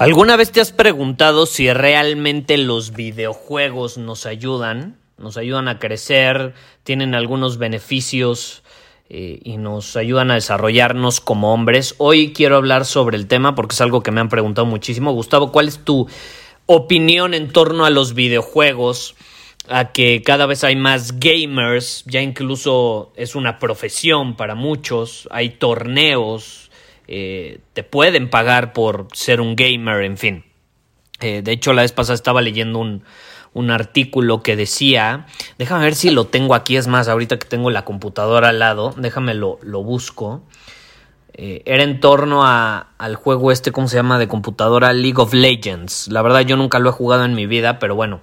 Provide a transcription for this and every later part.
¿Alguna vez te has preguntado si realmente los videojuegos nos ayudan? Nos ayudan a crecer, tienen algunos beneficios eh, y nos ayudan a desarrollarnos como hombres. Hoy quiero hablar sobre el tema porque es algo que me han preguntado muchísimo. Gustavo, ¿cuál es tu opinión en torno a los videojuegos? A que cada vez hay más gamers, ya incluso es una profesión para muchos, hay torneos, eh, te pueden pagar por ser un gamer, en fin. Eh, de hecho, la vez pasada estaba leyendo un, artículo que decía, déjame ver si lo tengo aquí, es más, ahorita que tengo la computadora al lado, déjame lo, busco. Eh, era en torno al juego este, ¿cómo se llama? De computadora League of Legends. La verdad yo nunca lo he jugado en mi vida, pero bueno,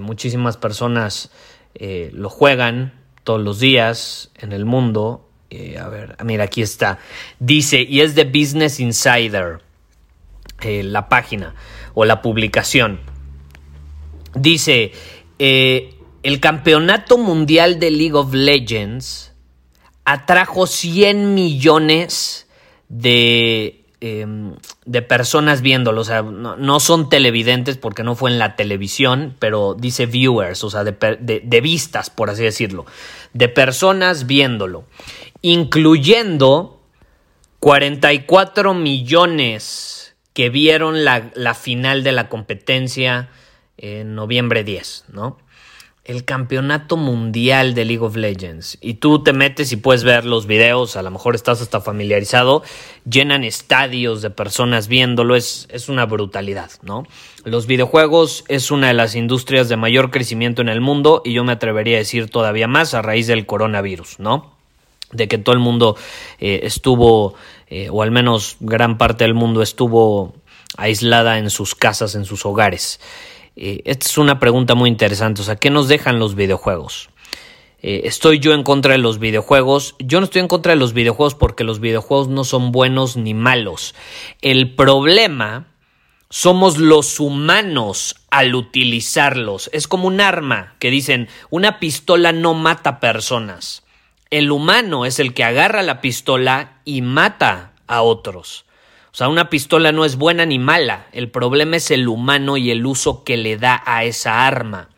muchísimas personas lo juegan todos los días en el mundo eh, a ver, mira, aquí está. Dice, y es de Business Insider, eh, la página o la publicación. Dice, eh, el campeonato mundial de League of Legends atrajo 100 millones de, em, de personas viéndolo. O sea, no, son televidentes porque no fue en la televisión, pero dice viewers, o sea, de, de vistas, por así decirlo. De personas viéndolo incluyendo 44 millones que vieron la, final de la competencia en noviembre 10, ¿no? El campeonato mundial de League of Legends. Y tú te metes y puedes ver los videos, a lo mejor estás hasta familiarizado, llenan estadios de personas viéndolo, es, es una brutalidad, ¿no? Los videojuegos es una de las industrias de mayor crecimiento en el mundo y yo me atrevería a decir todavía más a raíz del coronavirus, ¿no? De que todo el mundo eh, estuvo, eh, o al menos gran parte del mundo estuvo aislada en sus casas, en sus hogares. Eh, esta es una pregunta muy interesante, o sea, ¿qué nos dejan los videojuegos? ¿Estoy yo en contra de los videojuegos? Yo no estoy en contra de los videojuegos porque los videojuegos no son buenos ni malos. El problema somos los humanos al utilizarlos. Es como un arma que dicen, una pistola no mata personas. El humano es el que agarra la pistola y mata a otros. O sea, una pistola no es buena ni mala, el problema es el humano y el uso que le da a esa arma.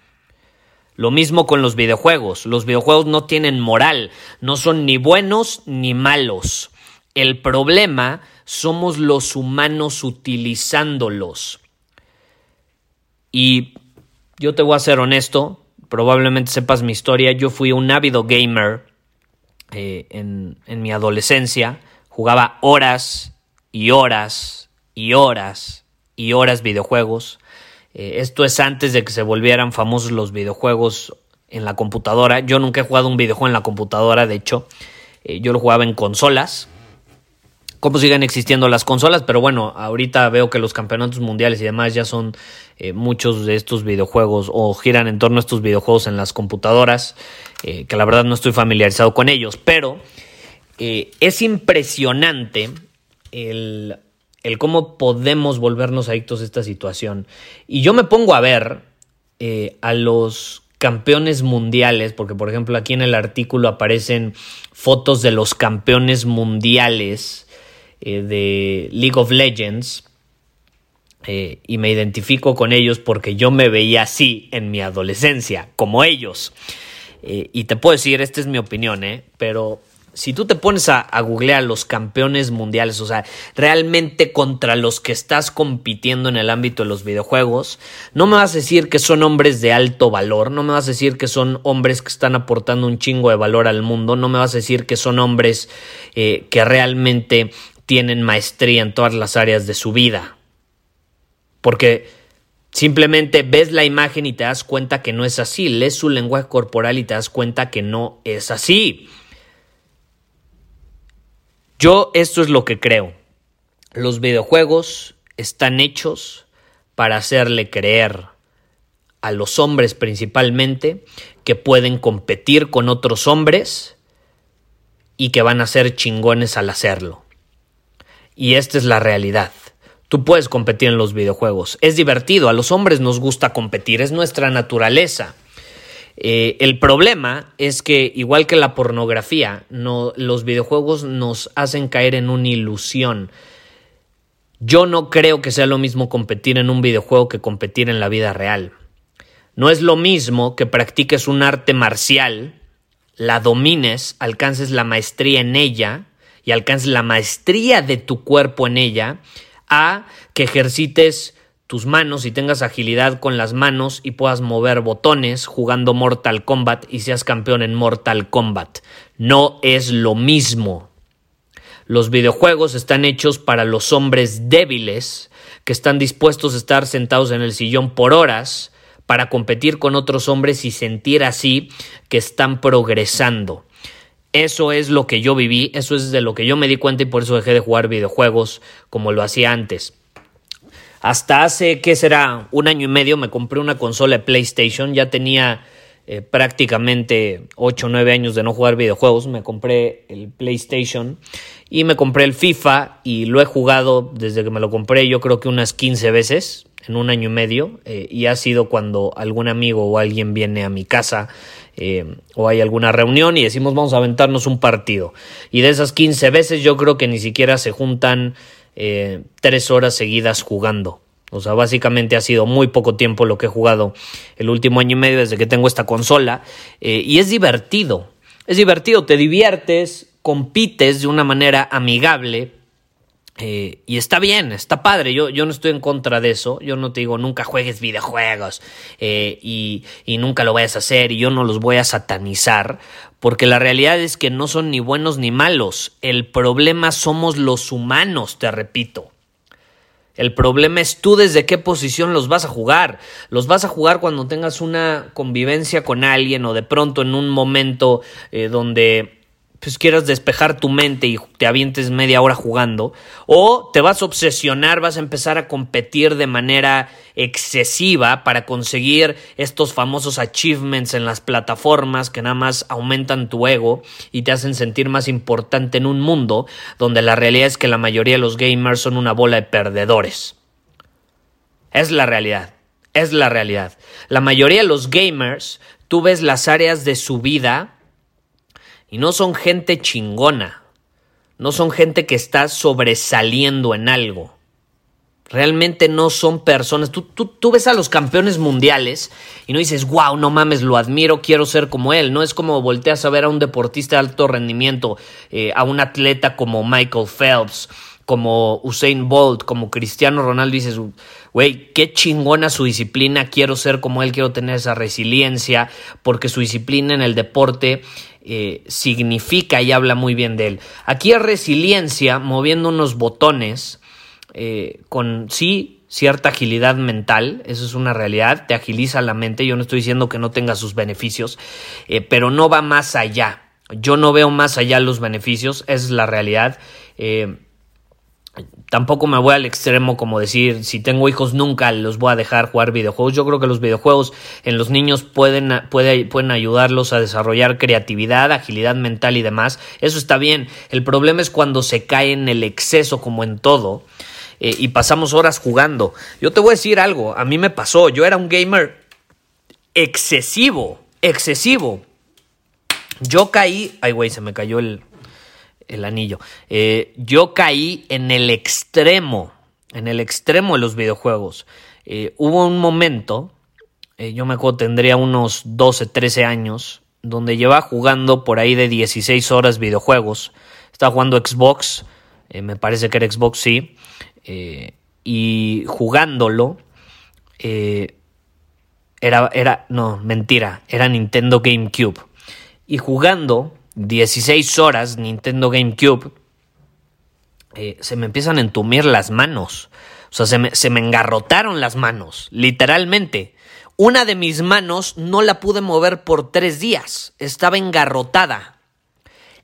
Lo mismo con los videojuegos. Los videojuegos no tienen moral, no son ni buenos ni malos. El problema somos los humanos utilizándolos. Y yo te voy a ser honesto, probablemente sepas mi historia, yo fui un ávido gamer eh, en, mi adolescencia, jugaba horas y horas y horas y horas videojuegos. Eh, esto es antes de que se volvieran famosos los videojuegos en la computadora. Yo nunca he jugado un videojuego en la computadora, de hecho, eh, yo lo jugaba en consolas. Cómo siguen existiendo las consolas, pero bueno, ahorita veo que los campeonatos mundiales y demás ya son muchos de estos videojuegos o giran en torno a estos videojuegos en las computadoras. Eh, que la verdad no estoy familiarizado con ellos, pero eh, es impresionante el, cómo podemos volvernos adictos a esta situación. Y yo me pongo a ver eh, a los campeones mundiales, porque por ejemplo aquí en el artículo aparecen fotos de los campeones mundiales de League of Legends. y me identifico con ellos porque yo me veía así en mi adolescencia, como ellos. Eh, y te puedo decir, esta es mi opinión, ¿eh? pero si tú te pones a, a googlear los campeones mundiales, o sea, realmente contra los que estás compitiendo en el ámbito de los videojuegos, no me vas a decir que son hombres de alto valor, no me vas a decir que son hombres que están aportando un chingo de valor al mundo, no me vas a decir que son hombres eh, que realmente tienen maestría en todas las áreas de su vida. Porque simplemente ves la imagen y te das cuenta que no es así, lees su lenguaje corporal y te das cuenta que no es así. Yo esto es lo que creo. Los videojuegos están hechos para hacerle creer a los hombres principalmente que pueden competir con otros hombres y que van a ser chingones al hacerlo. Y esta es la realidad. Tú puedes competir en los videojuegos. Es divertido, a los hombres nos gusta competir, es nuestra naturaleza. Eh, el problema es que, igual que la pornografía, no, los videojuegos nos hacen caer en una ilusión. Yo no creo que sea lo mismo competir en un videojuego que competir en la vida real. No es lo mismo que practiques un arte marcial, la domines, alcances la maestría en ella y alcances la maestría de tu cuerpo en ella, a que ejercites tus manos y tengas agilidad con las manos y puedas mover botones jugando Mortal Kombat y seas campeón en Mortal Kombat. No es lo mismo. Los videojuegos están hechos para los hombres débiles que están dispuestos a estar sentados en el sillón por horas para competir con otros hombres y sentir así que están progresando. Eso es lo que yo viví, eso es de lo que yo me di cuenta y por eso dejé de jugar videojuegos como lo hacía antes. Hasta hace, ¿qué será? Un año y medio me compré una consola de PlayStation. Ya tenía eh, prácticamente 8 o 9 años de no jugar videojuegos. Me compré el PlayStation y me compré el FIFA y lo he jugado desde que me lo compré yo creo que unas 15 veces en un año y medio. Eh, y ha sido cuando algún amigo o alguien viene a mi casa. Eh, o hay alguna reunión y decimos vamos a aventarnos un partido. Y de esas 15 veces yo creo que ni siquiera se juntan eh, tres horas seguidas jugando. O sea, básicamente ha sido muy poco tiempo lo que he jugado el último año y medio desde que tengo esta consola. Eh, y es divertido. Es divertido, te diviertes, compites de una manera amigable. Eh, y está bien, está padre. Yo, yo no estoy en contra de eso. Yo no te digo nunca juegues videojuegos y, y nunca lo vayas a hacer y yo no los voy a satanizar porque la realidad es que no son ni buenos ni malos. El problema somos los humanos, te repito. El problema es tú desde qué posición los vas a jugar. Los vas a jugar cuando tengas una convivencia con alguien o de pronto en un momento eh, donde pues quieras despejar tu mente y te avientes media hora jugando, o te vas a obsesionar, vas a empezar a competir de manera excesiva para conseguir estos famosos achievements en las plataformas que nada más aumentan tu ego y te hacen sentir más importante en un mundo donde la realidad es que la mayoría de los gamers son una bola de perdedores. Es la realidad, es la realidad. La mayoría de los gamers, tú ves las áreas de su vida y no son gente chingona. No son gente que está sobresaliendo en algo. Realmente no son personas. Tú, ves a los campeones mundiales y no dices, wow, no mames, lo admiro, quiero ser como él. No es como volteas a ver a un deportista de alto rendimiento, eh, a un atleta como Michael Phelps, como Usain Bolt, como Cristiano Ronaldo. Dices, güey, qué chingona su disciplina, quiero ser como él, quiero tener esa resiliencia, porque su disciplina en el deporte eh, significa y habla muy bien de él. Aquí es resiliencia moviendo unos botones eh, con sí cierta agilidad mental, eso es una realidad, te agiliza la mente, yo no estoy diciendo que no tenga sus beneficios, eh, pero no va más allá. Yo no veo más allá los beneficios, esa es la realidad. Tampoco me voy al extremo como decir, si tengo hijos nunca los voy a dejar jugar videojuegos. Yo creo que los videojuegos en los niños pueden, pueden ayudarlos a desarrollar creatividad, agilidad mental y demás. Eso está bien. El problema es cuando se cae en el exceso como en todo eh, y pasamos horas jugando. Yo te voy a decir algo, a mí me pasó, yo era un gamer excesivo, excesivo. Yo caí, ay güey, se me cayó el, el anillo. Eh, yo caí en el extremo, en el extremo de los videojuegos. Eh, hubo un momento, eh, yo me acuerdo, tendría unos 12, 13 años, donde lleva jugando por ahí de 16 horas videojuegos. Está jugando Xbox, me parece que era Xbox, sí. Y jugándolo, era, era, no, mentira, era Nintendo GameCube. Y jugando 16 horas Nintendo GameCube, se me empiezan a entumir las manos. O sea, se me, se me engarrotaron las manos, literalmente. Una de mis manos no la pude mover por tres días. Estaba engarrotada.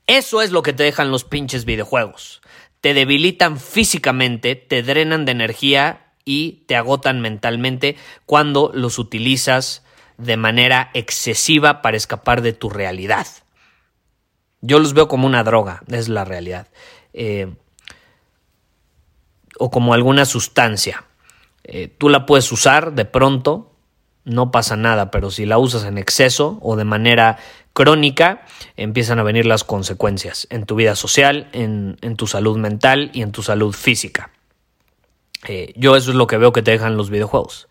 Eso es lo que te dejan los pinches videojuegos. Te debilitan físicamente, te drenan de energía y te agotan mentalmente cuando los utilizas de manera excesiva para escapar de tu realidad. Yo los veo como una droga, es la realidad. Eh, o como alguna sustancia. Eh, tú la puedes usar de pronto no pasa nada, pero si la usas en exceso o de manera crónica, empiezan a venir las consecuencias en tu vida social, en, tu salud mental y en tu salud física. Eh, yo eso es lo que veo que te dejan los videojuegos.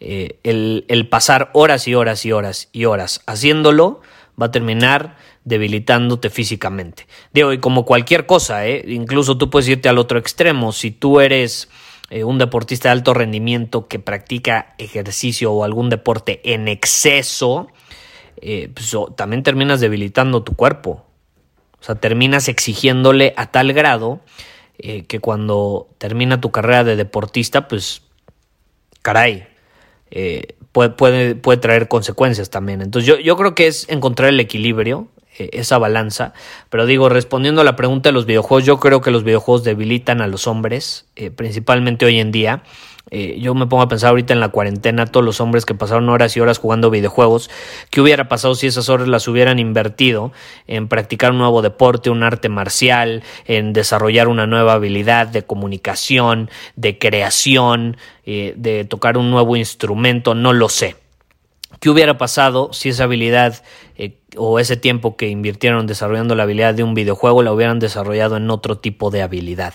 El, pasar horas y horas y horas y horas haciéndolo va a terminar debilitándote físicamente. Digo, y como cualquier cosa, ¿eh? incluso tú puedes irte al otro extremo. Si tú eres eh, un deportista de alto rendimiento que practica ejercicio o algún deporte en exceso, eh, pues, también terminas debilitando tu cuerpo. O sea, terminas exigiéndole a tal grado que cuando termina tu carrera de deportista, pues, caray, puede, puede, traer consecuencias también. Entonces yo creo que es encontrar el equilibrio eh, esa balanza. Pero digo, respondiendo a la pregunta de los videojuegos, yo creo que los videojuegos debilitan a los hombres, eh, principalmente hoy en día. Eh, yo me pongo a pensar ahorita en la cuarentena, todos los hombres que pasaron horas y horas jugando videojuegos, ¿qué hubiera pasado si esas horas las hubieran invertido en practicar un nuevo deporte, un arte marcial, en desarrollar una nueva habilidad de comunicación, de creación, de tocar un nuevo instrumento? No lo sé. ¿Qué hubiera pasado si esa habilidad eh, o ese tiempo que invirtieron desarrollando la habilidad de un videojuego la hubieran desarrollado en otro tipo de habilidad?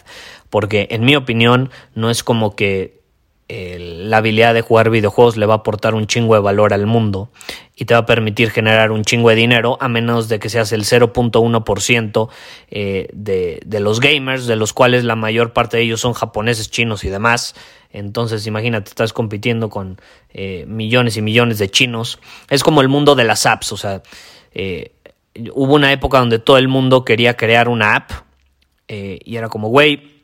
Porque en mi opinión no es como que la habilidad de jugar videojuegos le va a aportar un chingo de valor al mundo y te va a permitir generar un chingo de dinero a menos de que seas el 0.1% eh, de, de los gamers, de los cuales la mayor parte de ellos son japoneses, chinos y demás. Entonces, imagínate, estás compitiendo con eh, millones y millones de chinos. Es como el mundo de las apps, o sea, eh, hubo una época donde todo el mundo quería crear una app y era como, güey,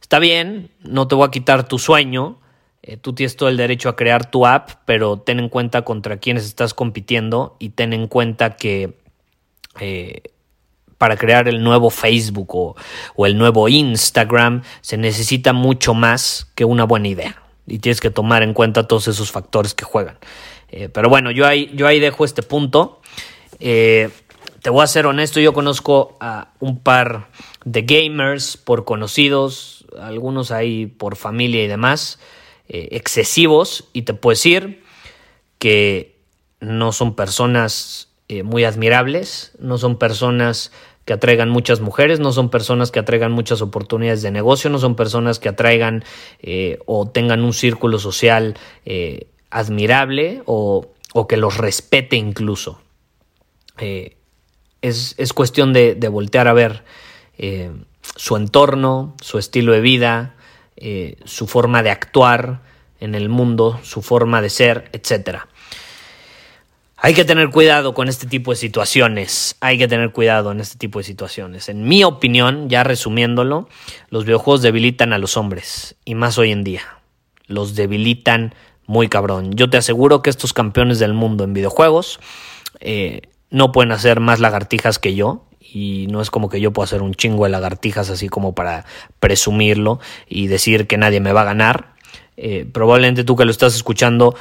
está bien, no te voy a quitar tu sueño, eh, tú tienes todo el derecho a crear tu app, pero ten en cuenta contra quiénes estás compitiendo y ten en cuenta que eh, para crear el nuevo Facebook o, el nuevo Instagram se necesita mucho más que una buena idea. Y tienes que tomar en cuenta todos esos factores que juegan. Eh, pero bueno, yo ahí, yo ahí dejo este punto. te voy a ser honesto, yo conozco a un par de gamers por conocidos, algunos ahí por familia y demás. Eh, excesivos y te puedo decir que no son personas eh, muy admirables, no son personas que atraigan muchas mujeres, no son personas que atraigan muchas oportunidades de negocio, no son personas que atraigan eh, o tengan un círculo social admirable o, que los respete incluso. Es, es, cuestión de, de, voltear a ver su entorno, su estilo de vida, eh, su forma de actuar en el mundo, su forma de ser, etc. Hay que tener cuidado con este tipo de situaciones. Hay que tener cuidado en este tipo de situaciones. En mi opinión, ya resumiéndolo, los videojuegos debilitan a los hombres. Y más hoy en día. Los debilitan muy cabrón. Yo te aseguro que estos campeones del mundo en videojuegos eh, no pueden hacer más lagartijas que yo y no es como que yo pueda hacer un chingo de lagartijas así como para presumirlo y decir que nadie me va a ganar. Eh, probablemente tú que lo estás escuchando,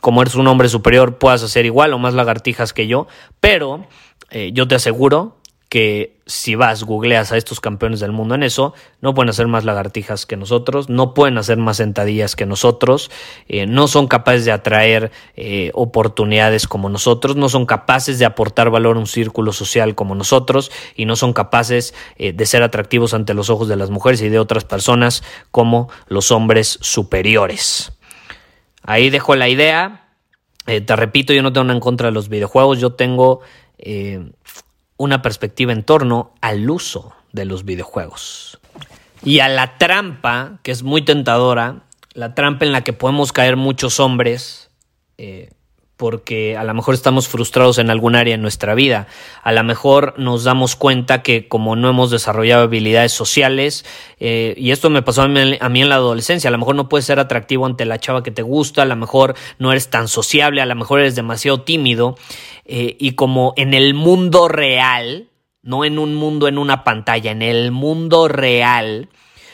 como eres un hombre superior, puedas hacer igual o más lagartijas que yo, pero eh, yo te aseguro que si vas, googleas a estos campeones del mundo en eso, no pueden hacer más lagartijas que nosotros, no pueden hacer más sentadillas que nosotros, eh, no son capaces de atraer eh, oportunidades como nosotros, no son capaces de aportar valor a un círculo social como nosotros y no son capaces eh, de ser atractivos ante los ojos de las mujeres y de otras personas como los hombres superiores. Ahí dejo la idea. Te repito, yo no tengo nada en contra de los videojuegos, yo tengo eh, una perspectiva en torno al uso de los videojuegos. Y a la trampa, que es muy tentadora, la trampa en la que podemos caer muchos hombres, eh, porque a lo mejor estamos frustrados en algún área de nuestra vida. A lo mejor nos damos cuenta que como no hemos desarrollado habilidades sociales, eh, y esto me pasó a mí, a mí, en la adolescencia, a lo mejor no puedes ser atractivo ante la chava que te gusta, a lo mejor no eres tan sociable, a lo mejor eres demasiado tímido, eh, y como en el mundo real, no en un mundo en una pantalla, en el mundo real,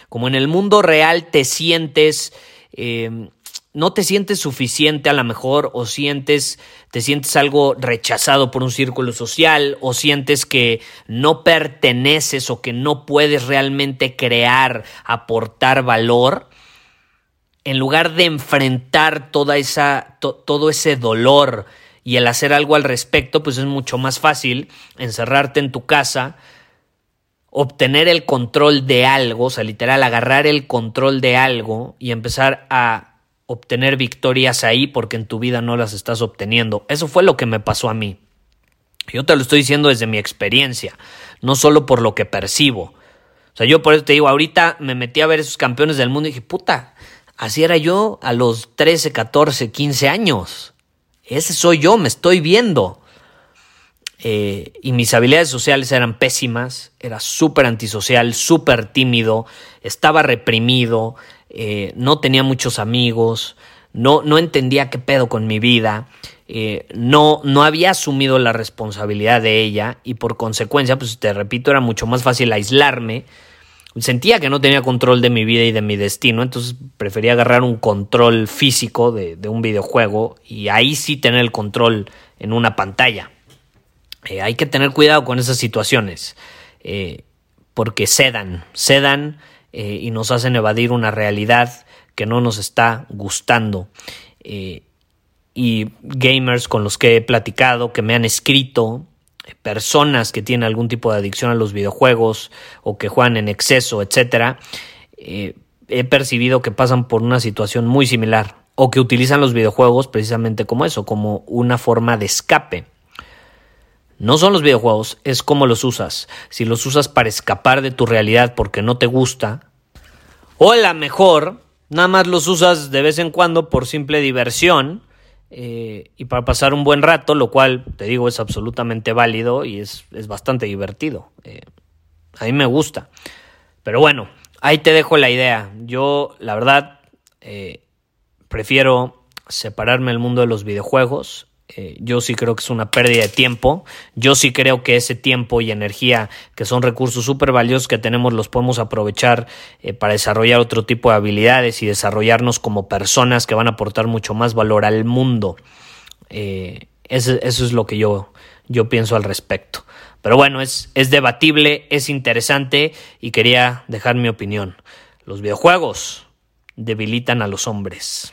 como en el mundo real te sientes... Eh, no te sientes suficiente a lo mejor o sientes te sientes algo rechazado por un círculo social o sientes que no perteneces o que no puedes realmente crear, aportar valor, en lugar de enfrentar toda esa todo ese dolor y el hacer algo al respecto, pues es mucho más fácil encerrarte en tu casa, obtener el control de algo, o sea, literal agarrar el control de algo y empezar a obtener victorias ahí porque en tu vida no las estás obteniendo. Eso fue lo que me pasó a mí. Yo te lo estoy diciendo desde mi experiencia, no solo por lo que percibo. O sea, yo por eso te digo, ahorita me metí a ver esos campeones del mundo y dije, puta, así era yo a los 13, 14, 15 años. Ese soy yo, me estoy viendo. Eh, y mis habilidades sociales eran pésimas, era súper antisocial, súper tímido, estaba reprimido, eh, no tenía muchos amigos, no, no entendía qué pedo con mi vida, eh, no, no había asumido la responsabilidad de ella y por consecuencia, pues te repito, era mucho más fácil aislarme. Sentía que no tenía control de mi vida y de mi destino, entonces prefería agarrar un control físico de, un videojuego y ahí sí tener el control en una pantalla. Eh, hay que tener cuidado con esas situaciones, porque sedan, sedan eh, y nos hacen evadir una realidad que no nos está gustando. Eh, y gamers con los que he platicado, que me han escrito, eh, personas que tienen algún tipo de adicción a los videojuegos o que juegan en exceso, etcétera, he percibido que pasan por una situación muy similar o que utilizan los videojuegos precisamente como eso, como una forma de escape. No son los videojuegos, es cómo los usas. Si los usas para escapar de tu realidad porque no te gusta, o a lo mejor nada más los usas de vez en cuando por simple diversión eh, y para pasar un buen rato, lo cual te digo es absolutamente válido y es, bastante divertido. Eh, a mí me gusta. Pero bueno, ahí te dejo la idea. Yo, la verdad, eh, prefiero separarme del mundo de los videojuegos eh, yo sí creo que es una pérdida de tiempo. Yo sí creo que ese tiempo y energía, que son recursos súper valiosos que tenemos, los podemos aprovechar eh, para desarrollar otro tipo de habilidades y desarrollarnos como personas que van a aportar mucho más valor al mundo. Eh, eso, es lo que yo, yo pienso al respecto. Pero bueno, es, es debatible, es interesante y quería dejar mi opinión. Los videojuegos debilitan a los hombres.